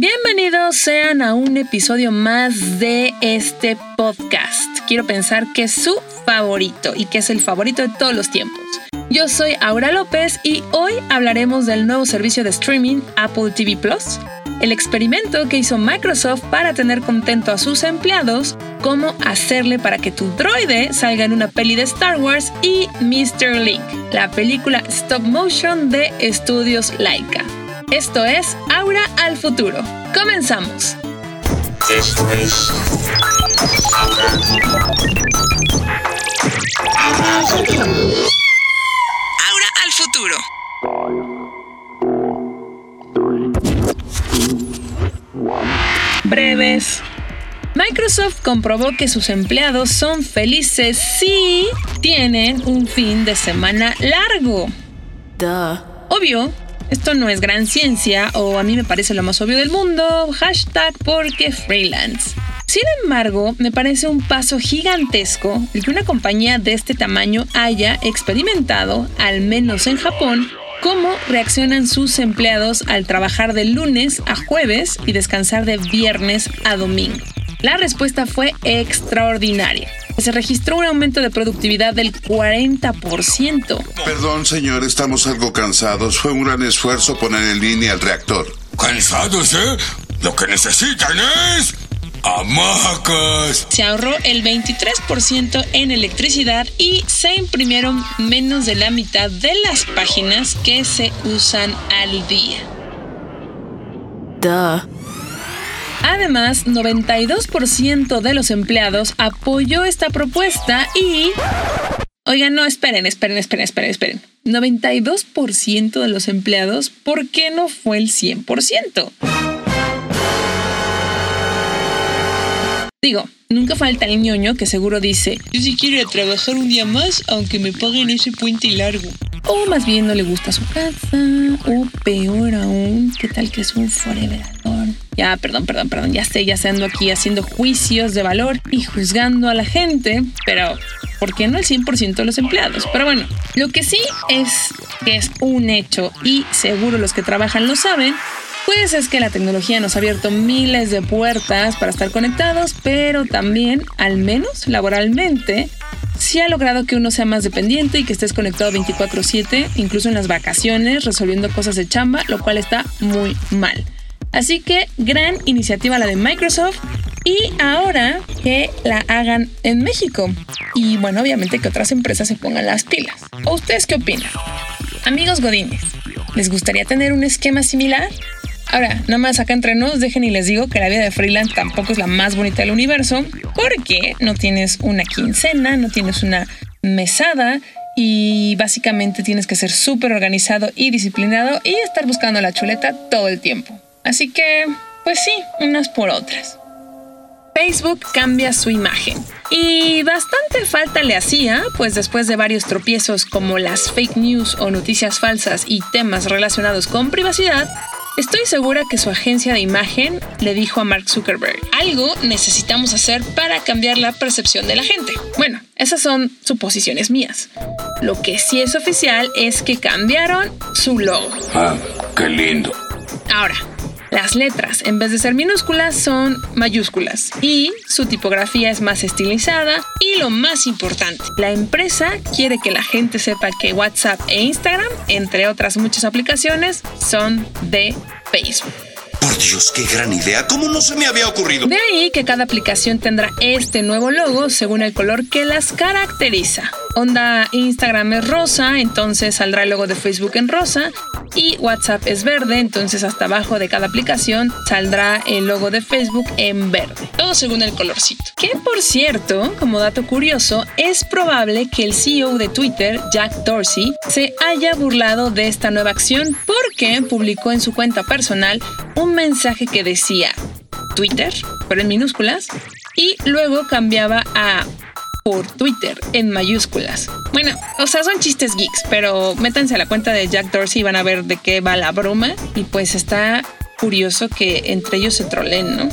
Bienvenidos sean a un episodio más de este podcast. Quiero pensar que es su favorito y que es el favorito de todos los tiempos. Yo soy Aura López y hoy hablaremos del nuevo servicio de streaming Apple TV Plus, el experimento que hizo Microsoft para tener contento a sus empleados, cómo hacerle para que tu droide salga en una peli de Star Wars y Mr. Link, la película stop motion de estudios Laika. Esto es Aura al futuro. Comenzamos. Esto es Aura al futuro. Breves. Microsoft comprobó que sus empleados son felices si tienen un fin de semana largo. Obvio, esto no es gran ciencia o a mí me parece lo más obvio del mundo, hashtag porque freelance. Sin embargo, me parece un paso gigantesco el que una compañía de este tamaño haya experimentado, al menos en Japón, cómo reaccionan sus empleados al trabajar de lunes a jueves y descansar de viernes a domingo. La respuesta fue extraordinaria. Se registró un aumento de productividad del 40%. Perdón, señor, estamos algo cansados. Fue un gran esfuerzo poner en línea el reactor. ¿Cansados, eh? Lo que necesitan es... ¡Hamacas! Se ahorró el 23% en electricidad y se imprimieron menos de la mitad de las páginas que se usan al día. Además, 92% de los empleados apoyó esta propuesta y... Oigan, no, esperen, esperen, esperen, esperen, esperen. 92% de los empleados, ¿por qué no fue el 100%? Digo, nunca falta el ñoño que seguro dice, yo sí quiero ir a trabajar un día más aunque me paguen ese puente largo. O más bien no le gusta su casa, o peor aún, ¿qué tal que es un forever alone? Ya, perdón, perdón, perdón, ya sé, ya se ando aquí haciendo juicios de valor y juzgando a la gente, pero ¿por qué no el 100% de los empleados? Pero bueno, lo que sí es que es un hecho y seguro los que trabajan lo saben, pues es que la tecnología nos ha abierto miles de puertas para estar conectados, pero también, al menos laboralmente, sí ha logrado que uno sea más dependiente y que estés conectado 24/7, incluso en las vacaciones, resolviendo cosas de chamba, lo cual está muy mal. Así que gran iniciativa la de Microsoft y ahora que la hagan en México. Y bueno, obviamente que otras empresas se pongan las pilas. ¿O ustedes qué opinan? Amigos Godines, ¿les gustaría tener un esquema similar? Ahora, nada más acá entre nos, dejen y les digo que la vida de freelance tampoco es la más bonita del universo, porque no tienes una quincena, no tienes una mesada y básicamente tienes que ser súper organizado y disciplinado y estar buscando la chuleta todo el tiempo. Así que, pues sí, unas por otras. Facebook cambia su imagen. Y bastante falta le hacía, pues después de varios tropiezos como las fake news o noticias falsas y temas relacionados con privacidad, Estoy segura que su agencia de imagen le dijo a Mark Zuckerberg, algo necesitamos hacer para cambiar la percepción de la gente. Bueno, esas son suposiciones mías. Lo que sí es oficial es que cambiaron su logo. Ah, qué lindo. Ahora, las letras, en vez de ser minúsculas, son mayúsculas y su tipografía es más estilizada y lo más importante, la empresa quiere que la gente sepa que WhatsApp e Instagram, entre otras muchas aplicaciones, son de Facebook. Por Dios, qué gran idea. ¿Cómo no se me había ocurrido? De ahí que cada aplicación tendrá este nuevo logo según el color que las caracteriza. Onda Instagram es rosa, entonces saldrá el logo de Facebook en rosa. Y WhatsApp es verde, entonces hasta abajo de cada aplicación saldrá el logo de Facebook en verde. Todo según el colorcito. Que por cierto, como dato curioso, es probable que el CEO de Twitter, Jack Dorsey, se haya burlado de esta nueva acción porque publicó en su cuenta personal un mensaje que decía Twitter, pero en minúsculas, y luego cambiaba a por Twitter en mayúsculas. Bueno, o sea, son chistes geeks, pero métanse a la cuenta de Jack Dorsey y van a ver de qué va la broma. Y pues está curioso que entre ellos se troleen, ¿no?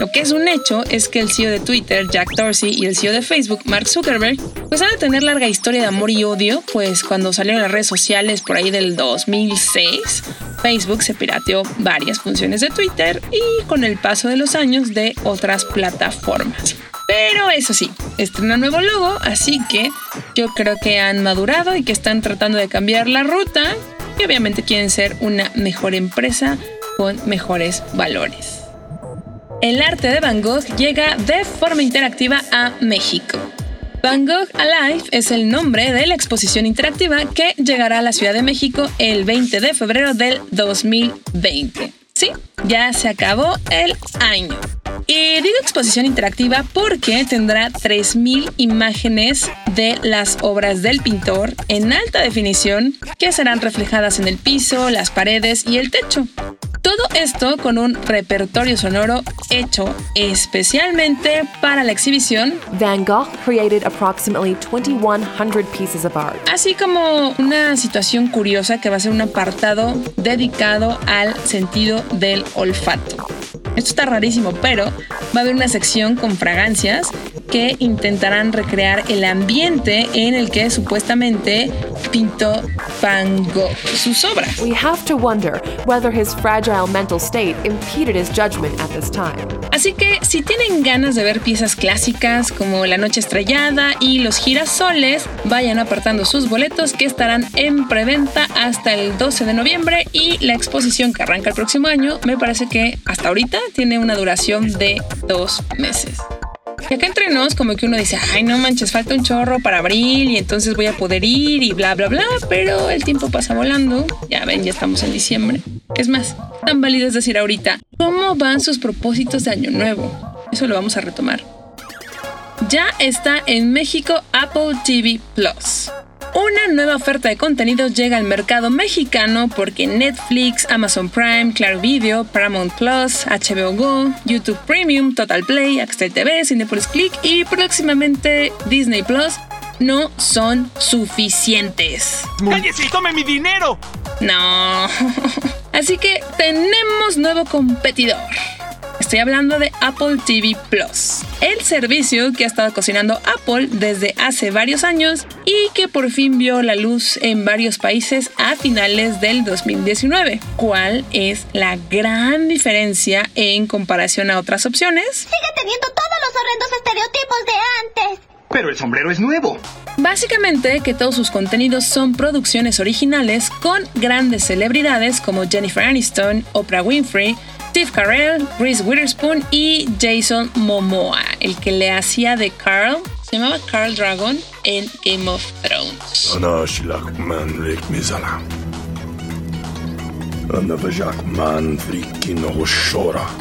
Lo que es un hecho es que el CEO de Twitter, Jack Dorsey, y el CEO de Facebook, Mark Zuckerberg, pues han de tener larga historia de amor y odio, pues cuando salieron las redes sociales por ahí del 2006, Facebook se pirateó varias funciones de Twitter y con el paso de los años de otras plataformas. Pero eso sí, estrena nuevo logo, así que yo creo que han madurado y que están tratando de cambiar la ruta y obviamente quieren ser una mejor empresa con mejores valores. El arte de Van Gogh llega de forma interactiva a México. Van Gogh Alive es el nombre de la exposición interactiva que llegará a la Ciudad de México el 20 de febrero del 2020. Sí, ya se acabó el año. Y digo exposición interactiva porque tendrá 3.000 imágenes de las obras del pintor en alta definición que serán reflejadas en el piso, las paredes y el techo. Todo esto con un repertorio sonoro hecho especialmente para la exhibición. Van Gogh created approximately 2100 pieces of art. Así como una situación curiosa que va a ser un apartado dedicado al sentido del olfato. Esto está rarísimo, pero va a haber una sección con fragancias que intentarán recrear el ambiente en el que supuestamente pintó Van Gogh sus obras. We have to wonder whether his fragile mental state impeded his judgment at this time. Así que si tienen ganas de ver piezas clásicas como La Noche Estrellada y Los Girasoles, vayan apartando sus boletos que estarán en preventa hasta el 12 de noviembre y la exposición que arranca el próximo año me parece que hasta ahorita tiene una duración de dos meses. Y acá entre nos, como que uno dice, ay, no manches, falta un chorro para abril y entonces voy a poder ir y bla, bla, bla, pero el tiempo pasa volando. Ya ven, ya estamos en diciembre. Es más, tan válido es decir ahorita, ¿cómo van sus propósitos de Año Nuevo? Eso lo vamos a retomar. Ya está en México Apple TV Plus. Una nueva oferta de contenidos llega al mercado mexicano porque Netflix, Amazon Prime, Claro Video, Paramount Plus, HBO Go, YouTube Premium, Total Play, Axtel TV, Cinepolis Click y próximamente Disney Plus no son suficientes. ¡Cállese y tome mi dinero! No. Así que tenemos nuevo competidor. Estoy hablando de Apple TV Plus, el servicio que ha estado cocinando Apple desde hace varios años y que por fin vio la luz en varios países a finales del 2019. ¿Cuál es la gran diferencia en comparación a otras opciones? Sigue teniendo todos los horrendos estereotipos de antes. Pero el sombrero es nuevo. Básicamente que todos sus contenidos son producciones originales con grandes celebridades como Jennifer Aniston, Oprah Winfrey, Steve Carell, Reese Witherspoon y Jason Momoa, el que le hacía de Carl, se llamaba Carl Dragon en Game of Thrones.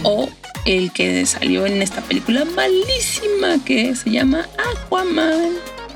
O el que salió en esta película malísima que se llama Aquaman.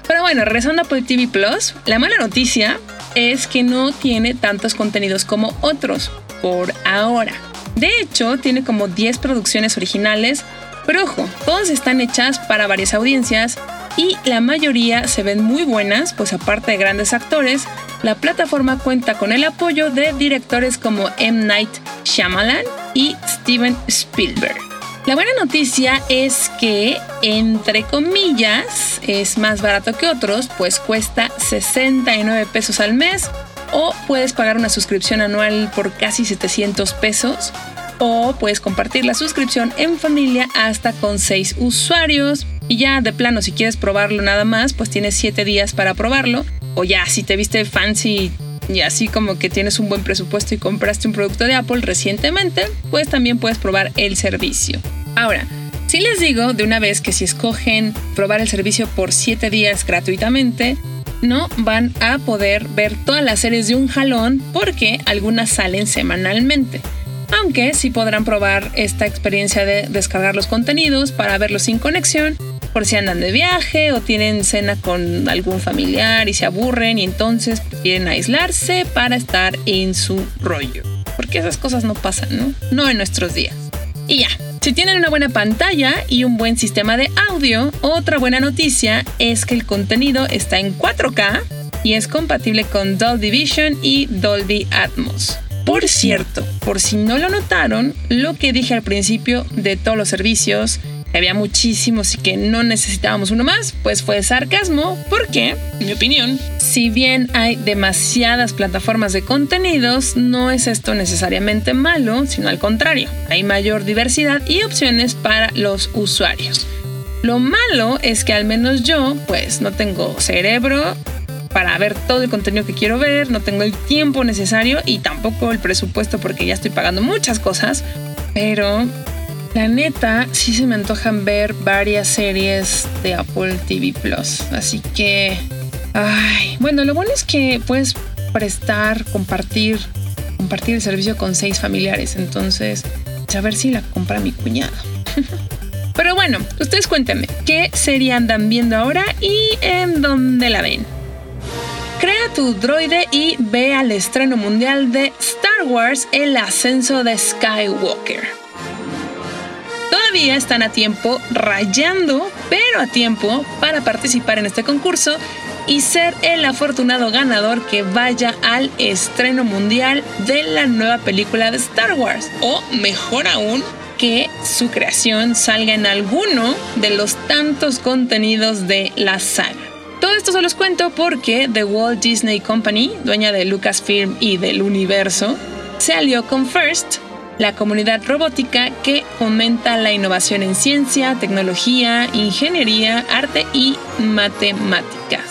Pero bueno, regresando a Apple TV Plus, la mala noticia es que no tiene tantos contenidos como otros por ahora. De hecho, tiene como 10 producciones originales, pero ojo, todas están hechas para varias audiencias y la mayoría se ven muy buenas, pues aparte de grandes actores, la plataforma cuenta con el apoyo de directores como M. Night Shyamalan y Steven Spielberg. La buena noticia es que, entre comillas, es más barato que otros, pues cuesta 69 pesos al mes o puedes pagar una suscripción anual por casi 700 pesos o puedes compartir la suscripción en familia hasta con 6 usuarios y ya de plano si quieres probarlo nada más pues tienes 7 días para probarlo o ya si te viste fancy y así como que tienes un buen presupuesto y compraste un producto de Apple recientemente pues también puedes probar el servicio. Ahora, si les digo de una vez que si escogen probar el servicio por 7 días gratuitamente, no van a poder ver todas las series de un jalón porque algunas salen semanalmente. Aunque sí podrán probar esta experiencia de descargar los contenidos para verlos sin conexión, por si andan de viaje o tienen cena con algún familiar y se aburren y entonces quieren aislarse para estar en su rollo. Porque esas cosas no pasan, ¿no? No en nuestros días. Y ya, si tienen una buena pantalla y un buen sistema de audio, otra buena noticia es que el contenido está en 4K y es compatible con Dolby Vision y Dolby Atmos. Por cierto, por si no lo notaron, lo que dije al principio de todos los servicios, había muchísimos y que no necesitábamos uno más, pues fue sarcasmo, porque, en mi opinión, si bien hay demasiadas plataformas de contenidos, no es esto necesariamente malo, sino al contrario, hay mayor diversidad y opciones para los usuarios. Lo malo es que al menos yo, pues no tengo cerebro para ver todo el contenido que quiero ver, no tengo el tiempo necesario y tampoco el presupuesto porque ya estoy pagando muchas cosas, pero la neta sí se me antojan ver varias series de Apple TV Plus, así que ay, bueno, lo bueno es que puedes prestar, compartir, compartir el servicio con seis familiares, entonces a ver si la compra mi cuñado. Pero bueno, ustedes cuéntenme, ¿qué serie andan viendo ahora y en dónde la ven? Crea tu droide y ve al estreno mundial de Star Wars El ascenso de Skywalker. Están a tiempo, rayando, pero a tiempo, para participar en este concurso y ser el afortunado ganador que vaya al estreno mundial de la nueva película de Star Wars. O mejor aún, que su creación salga en alguno de los tantos contenidos de la saga. Todo esto se los cuento porque The Walt Disney Company, dueña de Lucasfilm y del universo, se con FIRST, la comunidad robótica que fomenta la innovación en ciencia, tecnología, ingeniería, arte y matemáticas.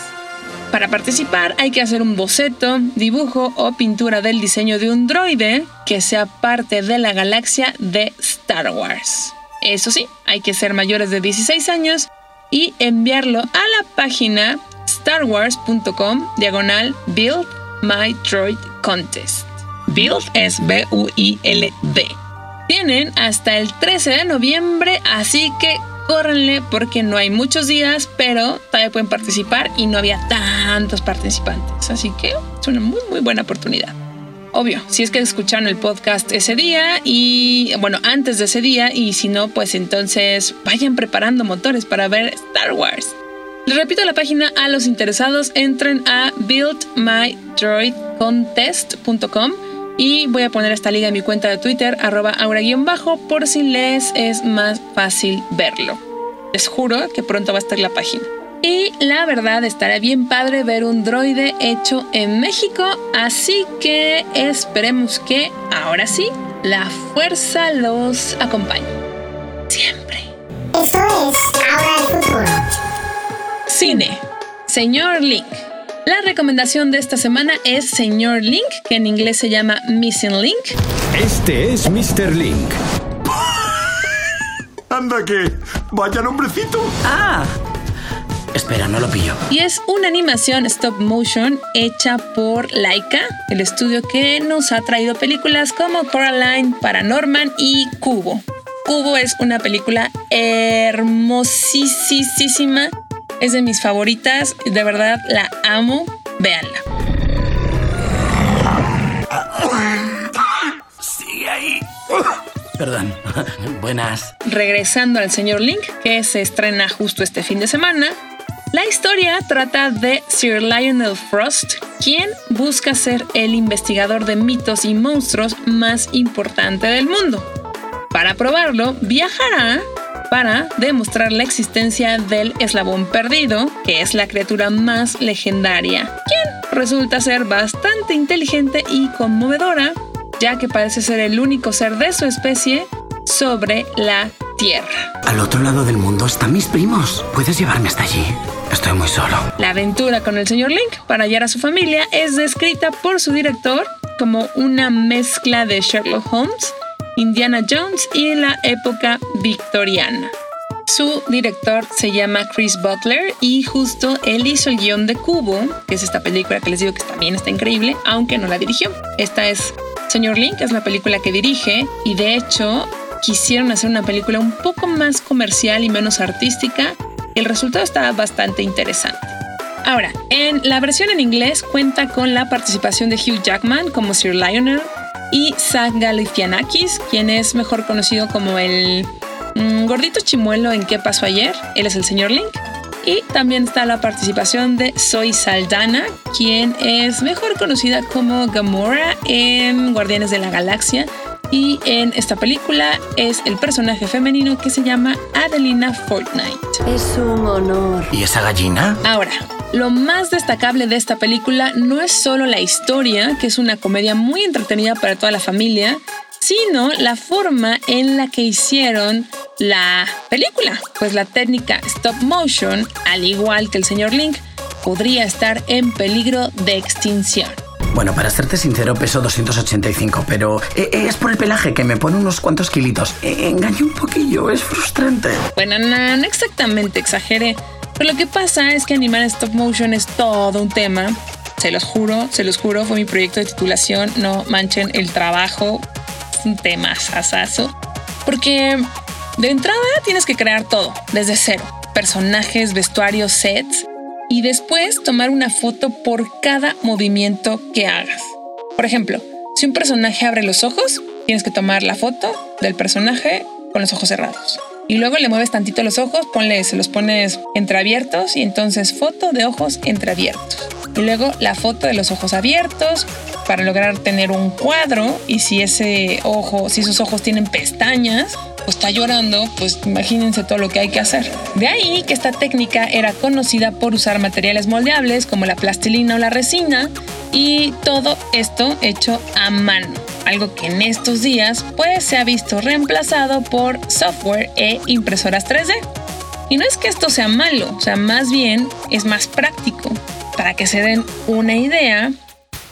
Para participar hay que hacer un boceto, dibujo o pintura del diseño de un droide que sea parte de la galaxia de Star Wars. Eso sí, hay que ser mayores de 16 años y enviarlo a la página starwars.com diagonal Build My Droid Contest. Build es B-U-I-L-D. Tienen hasta el 13 de noviembre, así que córrenle porque no hay muchos días, pero todavía pueden participar y no había tantos participantes. Así que es una muy, muy buena oportunidad. Obvio, si es que escucharon el podcast ese día y, bueno, antes de ese día, y si no, pues entonces vayan preparando motores para ver Star Wars. Les repito la página a los interesados, entren a buildmydroidcontest.com y voy a poner esta liga en mi cuenta de Twitter, arroba aura-bajo, por si les es más fácil verlo. Les juro que pronto va a estar la página. Y la verdad estará bien padre ver un droide hecho en México, así que esperemos que ahora sí la fuerza los acompañe. Siempre. Eso es Ahora el Futuro. Cine. Señor Link. La recomendación de esta semana es Señor Link, que en inglés se llama Missing Link. Este es Mr. Link. Anda que, vaya nombrecito. Ah. Espera, no lo pillo. Y es una animación stop motion hecha por Laika, el estudio que nos ha traído películas como Coraline, Paranorman y Cubo. Cubo es una película hermosísima. Es de mis favoritas. De verdad, la amo. Véanla. Sigue ahí. Perdón. Buenas. Regresando al señor Link, que se estrena justo este fin de semana. La historia trata de Sir Lionel Frost, quien busca ser el investigador de mitos y monstruos más importante del mundo. Para probarlo, viajará para demostrar la existencia del eslabón perdido, que es la criatura más legendaria, quien resulta ser bastante inteligente y conmovedora, ya que parece ser el único ser de su especie sobre la Tierra. Al otro lado del mundo están mis primos. ¿Puedes llevarme hasta allí? Estoy muy solo. La aventura con el señor Link para hallar a su familia es descrita por su director como una mezcla de Sherlock Holmes, Indiana Jones y la época victoriana. Su director se llama Chris Butler y justo él hizo el guion de Cubo, que es esta película que les digo que también está increíble, aunque no la dirigió. Esta es Señor Link, es la película que dirige y de hecho quisieron hacer una película un poco más comercial y menos artística. El resultado está bastante interesante. Ahora, en la versión en inglés cuenta con la participación de Hugh Jackman como Sir Lionel y Zach Galifianakis, quien es mejor conocido como el mm, gordito chimuelo en ¿Qué pasó ayer? Él es el señor Link. Y también está la participación de Zoe Saldana, quien es mejor conocida como Gamora en Guardianes de la Galaxia. Y en esta película es el personaje femenino que se llama Adelina Fortnite. Es un honor. ¿Y esa gallina? Ahora, lo más destacable de esta película no es solo la historia, que es una comedia muy entretenida para toda la familia, sino la forma en la que hicieron la película. Pues la técnica stop motion, al igual que el señor Link, podría estar en peligro de extinción. Bueno, para serte sincero, peso 285, pero eh, eh, es por el pelaje que me pone unos cuantos kilitos. Eh, engañé un poquillo, es frustrante. Bueno, no, no exactamente exageré. Pero lo que pasa es que animar stop motion es todo un tema. Se los juro, se los juro, fue mi proyecto de titulación. No manchen el trabajo. Es un tema sasazo. Porque de entrada tienes que crear todo, desde cero. Personajes, vestuarios, sets. Y después tomar una foto por cada movimiento que hagas. Por ejemplo, si un personaje abre los ojos, tienes que tomar la foto del personaje con los ojos cerrados. Y luego le mueves tantito los ojos, ponle, se los pones entreabiertos y entonces foto de ojos entreabiertos. Y luego la foto de los ojos abiertos para lograr tener un cuadro y si ese ojo, si esos ojos tienen pestañas, o está llorando, pues imagínense todo lo que hay que hacer. De ahí que esta técnica era conocida por usar materiales moldeables como la plastilina o la resina y todo esto hecho a mano. Algo que en estos días pues se ha visto reemplazado por software e impresoras 3D. Y no es que esto sea malo, o sea, más bien es más práctico. Para que se den una idea,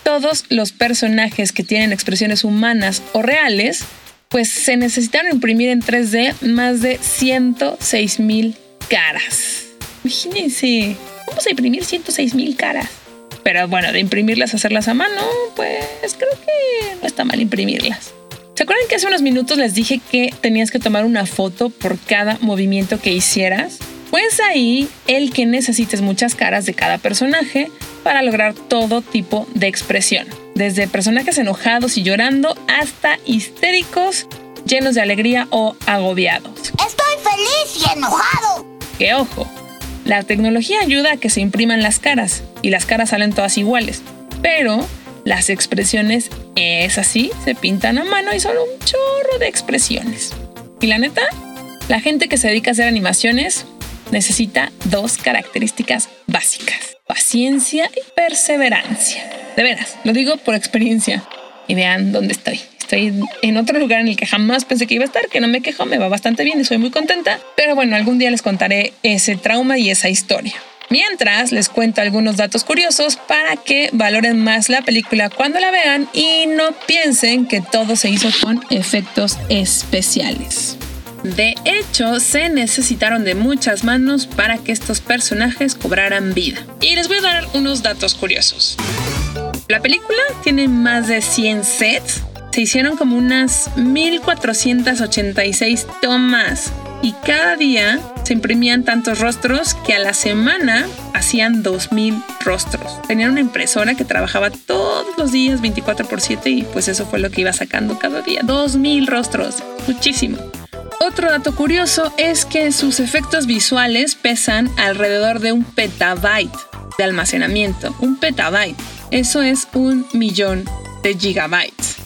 todos los personajes que tienen expresiones humanas o reales pues se necesitaron imprimir en 3D más de 106 mil caras. Imagínense, vamos a imprimir 106 mil caras. Pero bueno, de imprimirlas, hacerlas a mano, pues creo que no está mal imprimirlas. ¿Se acuerdan que hace unos minutos les dije que tenías que tomar una foto por cada movimiento que hicieras? Pues ahí el que necesites muchas caras de cada personaje para lograr todo tipo de expresión desde personajes enojados y llorando hasta histéricos, llenos de alegría o agobiados. Estoy feliz y enojado. Que ojo, la tecnología ayuda a que se impriman las caras y las caras salen todas iguales, pero las expresiones, es así, se pintan a mano y son un chorro de expresiones. Y la neta, la gente que se dedica a hacer animaciones necesita dos características básicas, paciencia y perseverancia. De veras, lo digo por experiencia. Y vean dónde estoy. Estoy en otro lugar en el que jamás pensé que iba a estar, que no me quejo, me va bastante bien y soy muy contenta. Pero bueno, algún día les contaré ese trauma y esa historia. Mientras les cuento algunos datos curiosos para que valoren más la película cuando la vean y no piensen que todo se hizo con efectos especiales. De hecho, se necesitaron de muchas manos para que estos personajes cobraran vida. Y les voy a dar unos datos curiosos. La película tiene más de 100 sets. Se hicieron como unas 1486 tomas y cada día se imprimían tantos rostros que a la semana hacían 2000 rostros. Tenían una impresora que trabajaba todos los días 24 por 7 y pues eso fue lo que iba sacando cada día. 2000 rostros, muchísimo. Otro dato curioso es que sus efectos visuales pesan alrededor de un petabyte de almacenamiento. Un petabyte. Eso es un millón de gigabytes.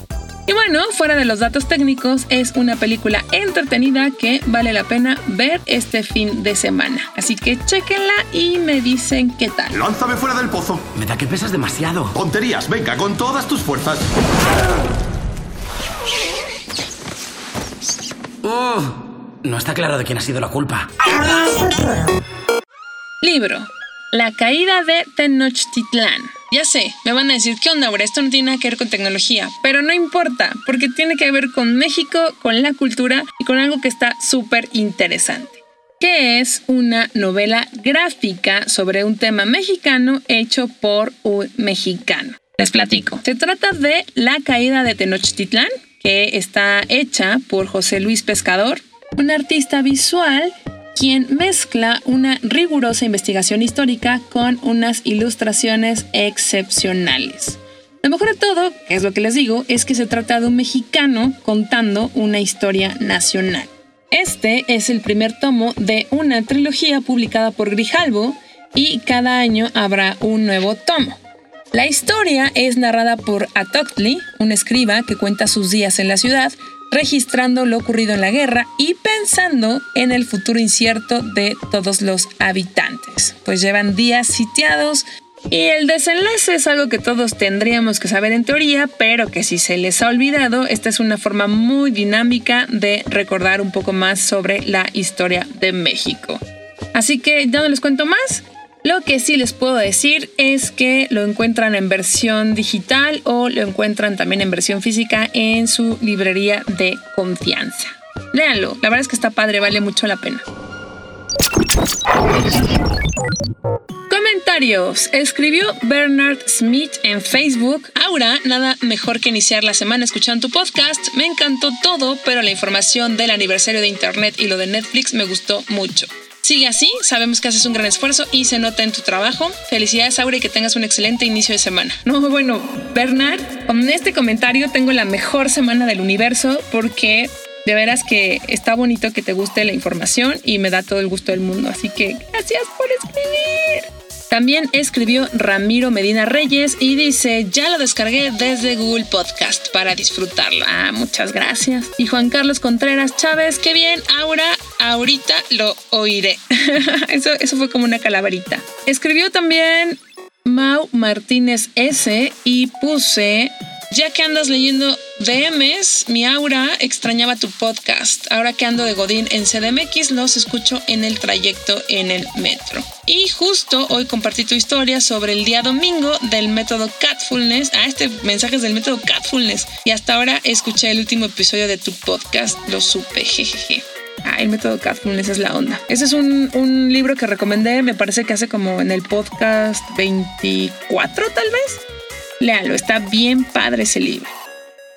Y bueno, fuera de los datos técnicos, es una película entretenida que vale la pena ver este fin de semana. Así que chequenla y me dicen qué tal. Lánzame fuera del pozo. Me da que pesas demasiado. Tonterías, venga, con todas tus fuerzas. Oh, no está claro de quién ha sido la culpa. Libro. La caída de Tenochtitlán. Ya sé, me van a decir, ¿qué onda, ahora? Esto no tiene nada que ver con tecnología, pero no importa, porque tiene que ver con México, con la cultura y con algo que está súper interesante, que es una novela gráfica sobre un tema mexicano hecho por un mexicano. Les platico. Se trata de La caída de Tenochtitlán, que está hecha por José Luis Pescador, un artista visual quien mezcla una rigurosa investigación histórica con unas ilustraciones excepcionales. Lo mejor de todo, es lo que les digo, es que se trata de un mexicano contando una historia nacional. Este es el primer tomo de una trilogía publicada por Grijalbo y cada año habrá un nuevo tomo. La historia es narrada por Atoctli, un escriba que cuenta sus días en la ciudad, registrando lo ocurrido en la guerra y pensando en el futuro incierto de todos los habitantes, pues llevan días sitiados y el desenlace es algo que todos tendríamos que saber en teoría, pero que si se les ha olvidado, esta es una forma muy dinámica de recordar un poco más sobre la historia de México. Así que ya no les cuento más. Lo que sí les puedo decir es que lo encuentran en versión digital o lo encuentran también en versión física en su librería de confianza. Léanlo, la verdad es que está padre, vale mucho la pena. Comentarios. Escribió Bernard Smith en Facebook. Aura, nada mejor que iniciar la semana escuchando tu podcast. Me encantó todo, pero la información del aniversario de Internet y lo de Netflix me gustó mucho. Sigue así, sabemos que haces un gran esfuerzo y se nota en tu trabajo. Felicidades, Aura, y que tengas un excelente inicio de semana. No, bueno, Bernard, con este comentario tengo la mejor semana del universo porque de veras que está bonito que te guste la información y me da todo el gusto del mundo. Así que gracias por escribir. También escribió Ramiro Medina Reyes y dice, ya lo descargué desde Google Podcast para disfrutarlo. Ah, muchas gracias. Y Juan Carlos Contreras Chávez, qué bien, Aura, ahorita lo oiré. eso, eso fue como una calaverita. Escribió también Mau Martínez S y puse ya que andas leyendo DMs, mi aura extrañaba tu podcast. Ahora que ando de Godín en CDMX, los escucho en el trayecto en el metro. Y justo hoy compartí tu historia sobre el día domingo del método Catfulness. Ah, este mensaje es del método Catfulness. Y hasta ahora escuché el último episodio de tu podcast. Lo supe, jejeje. Ah, el método Catfulness es la onda. Ese es un, un libro que recomendé, me parece que hace como en el podcast 24 tal vez Léalo, está bien padre ese libro.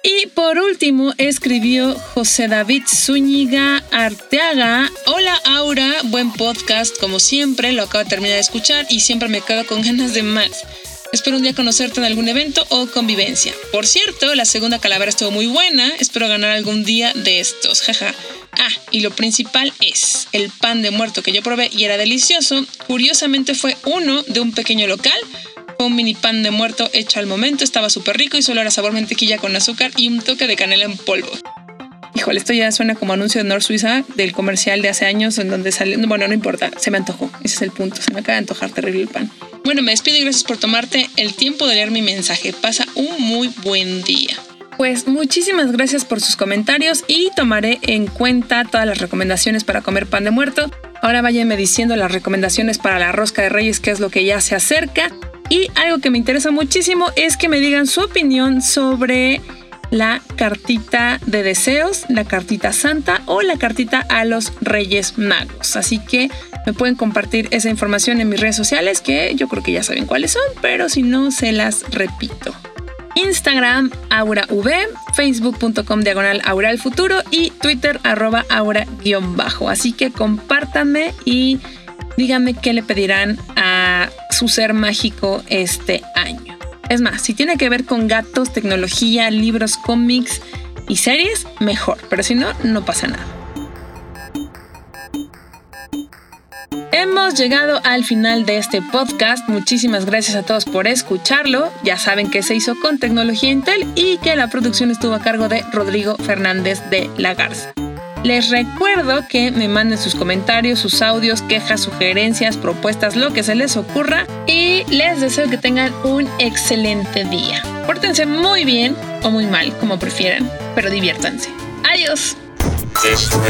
Y por último escribió José David Zúñiga Arteaga. Hola Aura, buen podcast como siempre, lo acabo de terminar de escuchar y siempre me quedo con ganas de más. Espero un día conocerte en algún evento o convivencia. Por cierto, la segunda calavera estuvo muy buena, espero ganar algún día de estos, jaja. Ah, y lo principal es, el pan de muerto que yo probé y era delicioso, curiosamente fue uno de un pequeño local un mini pan de muerto hecho al momento, estaba súper rico y solo era sabor mantequilla con azúcar y un toque de canela en polvo. Híjole, esto ya suena como anuncio de North Suiza del comercial de hace años en donde salió. Bueno, no importa, se me antojó. Ese es el punto. Se me acaba de antojar terrible el pan. Bueno, me despido y gracias por tomarte el tiempo de leer mi mensaje. Pasa un muy buen día. Pues muchísimas gracias por sus comentarios y tomaré en cuenta todas las recomendaciones para comer pan de muerto. Ahora váyanme diciendo las recomendaciones para la rosca de reyes, que es lo que ya se acerca. Y algo que me interesa muchísimo es que me digan su opinión sobre la cartita de deseos, la cartita santa o la cartita a los Reyes Magos. Así que me pueden compartir esa información en mis redes sociales que yo creo que ya saben cuáles son, pero si no se las repito. Instagram AuraV, Facebook.com diagonal Aura Futuro y Twitter arroba Aura-bajo. Así que compártanme y díganme qué le pedirán a su ser mágico este año. Es más, si tiene que ver con gatos, tecnología, libros, cómics y series, mejor. Pero si no, no pasa nada. Hemos llegado al final de este podcast. Muchísimas gracias a todos por escucharlo. Ya saben que se hizo con tecnología Intel y que la producción estuvo a cargo de Rodrigo Fernández de La Garza. Les recuerdo que me manden sus comentarios, sus audios, quejas, sugerencias, propuestas, lo que se les ocurra. Y les deseo que tengan un excelente día. Pórtense muy bien o muy mal, como prefieran, pero diviértanse. Adiós. Esto